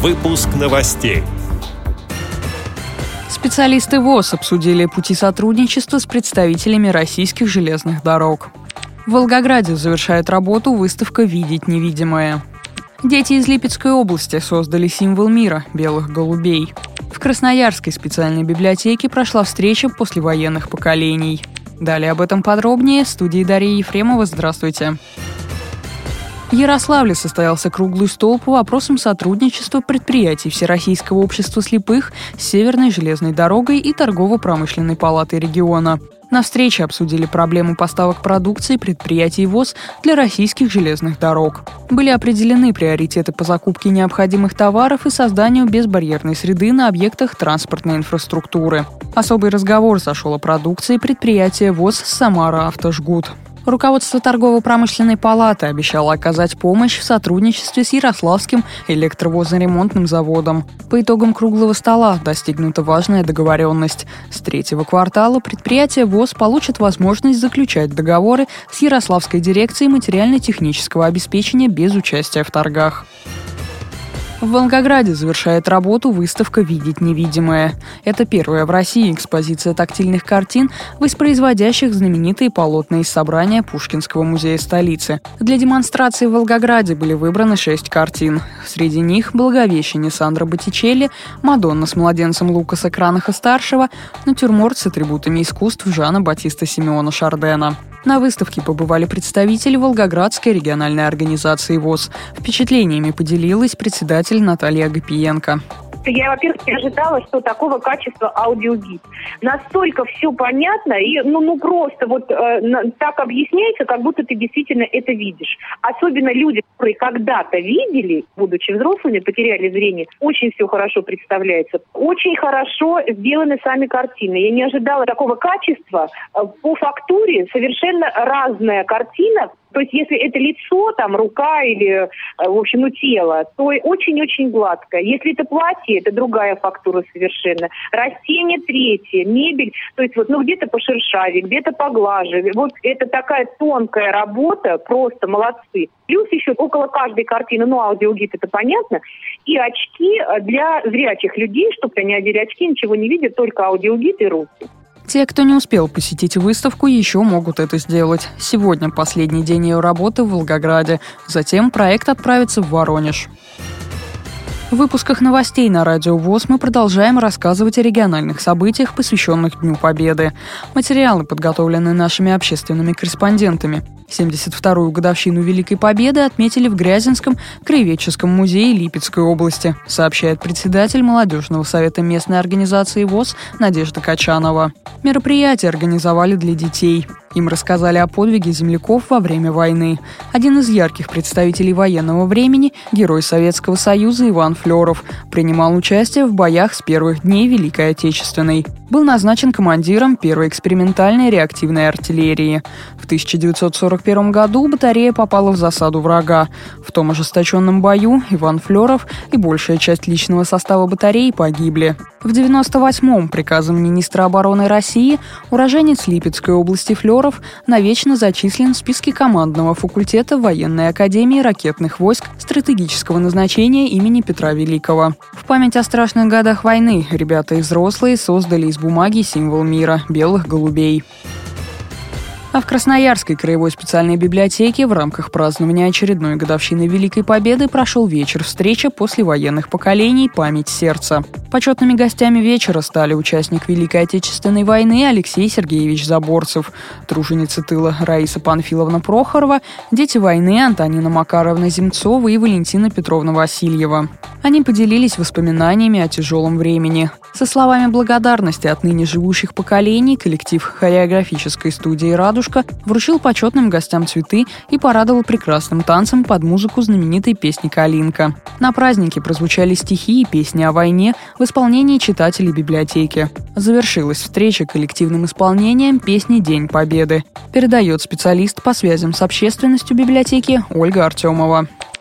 Выпуск новостей. Специалисты ВОЗ обсудили пути сотрудничества с представителями российских железных дорог. В Волгограде завершает работу выставка «Видеть невидимое». Дети из Липецкой области создали символ мира – белых голубей. В Красноярской специальной библиотеке прошла встреча послевоенных поколений. Далее об этом подробнее в студии Дарья Ефремова. Здравствуйте. В Ярославле состоялся круглый стол по вопросам сотрудничества предприятий Всероссийского общества слепых с Северной железной дорогой и Торгово-промышленной палатой региона. На встрече обсудили проблему поставок продукции предприятий ВОЗ для российских железных дорог. Были определены приоритеты по закупке необходимых товаров и созданию безбарьерной среды на объектах транспортной инфраструктуры. Особый разговор зашел о продукции предприятия ВОЗ «Самара Автожгут». Руководство торгово-промышленной палаты обещало оказать помощь в сотрудничестве с Ярославским электровозоремонтным заводом. По итогам круглого стола достигнута важная договоренность. С третьего квартала предприятие ВОЗ получит возможность заключать договоры с Ярославской дирекцией материально-технического обеспечения без участия в торгах. В Волгограде завершает работу выставка «Видеть невидимое». Это первая в России экспозиция тактильных картин, воспроизводящих знаменитые полотна из собрания Пушкинского музея столицы. Для демонстрации в Волгограде были выбраны шесть картин. Среди них «Благовещение» Сандра Боттичелли, «Мадонна с младенцем Лукаса Кранаха-старшего», «Натюрморт с атрибутами искусств» Жана Батиста Симеона Шардена. На выставке побывали представители Волгоградской региональной организации ВОЗ. Впечатлениями поделилась председатель Наталья Агапиенко я, во-первых, не ожидала, что такого качества аудиогид. Настолько все понятно, и ну, ну просто вот э, так объясняется, как будто ты действительно это видишь. Особенно люди, которые когда-то видели, будучи взрослыми, потеряли зрение, очень все хорошо представляется. Очень хорошо сделаны сами картины. Я не ожидала такого качества. Э, по фактуре совершенно разная картина, то есть если это лицо, там, рука или, э, в общем, ну, тело, то очень-очень гладкое. Если это платье, это другая фактура совершенно. Растение третье, мебель, то есть вот, ну, где-то пошершавее, где-то поглаже. Вот это такая тонкая работа, просто молодцы. Плюс еще около каждой картины, ну, аудиогид, это понятно, и очки для зрячих людей, чтобы они одели очки, ничего не видят, только аудиогид и руки. Те, кто не успел посетить выставку, еще могут это сделать. Сегодня последний день ее работы в Волгограде. Затем проект отправится в Воронеж. В выпусках новостей на Радио ВОЗ мы продолжаем рассказывать о региональных событиях, посвященных Дню Победы. Материалы подготовлены нашими общественными корреспондентами. 72-ю годовщину Великой Победы отметили в Грязинском краеведческом музее Липецкой области, сообщает председатель молодежного совета местной организации ВОЗ Надежда Качанова. Мероприятие организовали для детей. Им рассказали о подвиге земляков во время войны. Один из ярких представителей военного времени, герой Советского Союза Иван Флеров, принимал участие в боях с первых дней Великой Отечественной. Был назначен командиром первой экспериментальной реактивной артиллерии. В 1941 году батарея попала в засаду врага. В том ожесточенном бою Иван Флеров и большая часть личного состава батареи погибли. В 98-м приказом министра обороны России уроженец Липецкой области Флеров навечно зачислен в списке командного факультета Военной академии ракетных войск стратегического назначения имени Петра Великого. В память о страшных годах войны ребята и взрослые создали из бумаги символ мира – белых голубей. А в Красноярской краевой специальной библиотеке в рамках празднования очередной годовщины Великой Победы прошел вечер встреча после военных поколений «Память сердца». Почетными гостями вечера стали участник Великой Отечественной войны Алексей Сергеевич Заборцев, труженица тыла Раиса Панфиловна Прохорова, дети войны Антонина Макаровна Земцова и Валентина Петровна Васильева. Они поделились воспоминаниями о тяжелом времени. Со словами благодарности от ныне живущих поколений коллектив хореографической студии «Радуга» «Радужка» вручил почетным гостям цветы и порадовал прекрасным танцем под музыку знаменитой песни «Калинка». На празднике прозвучали стихи и песни о войне в исполнении читателей библиотеки. Завершилась встреча коллективным исполнением песни «День Победы». Передает специалист по связям с общественностью библиотеки Ольга Артемова.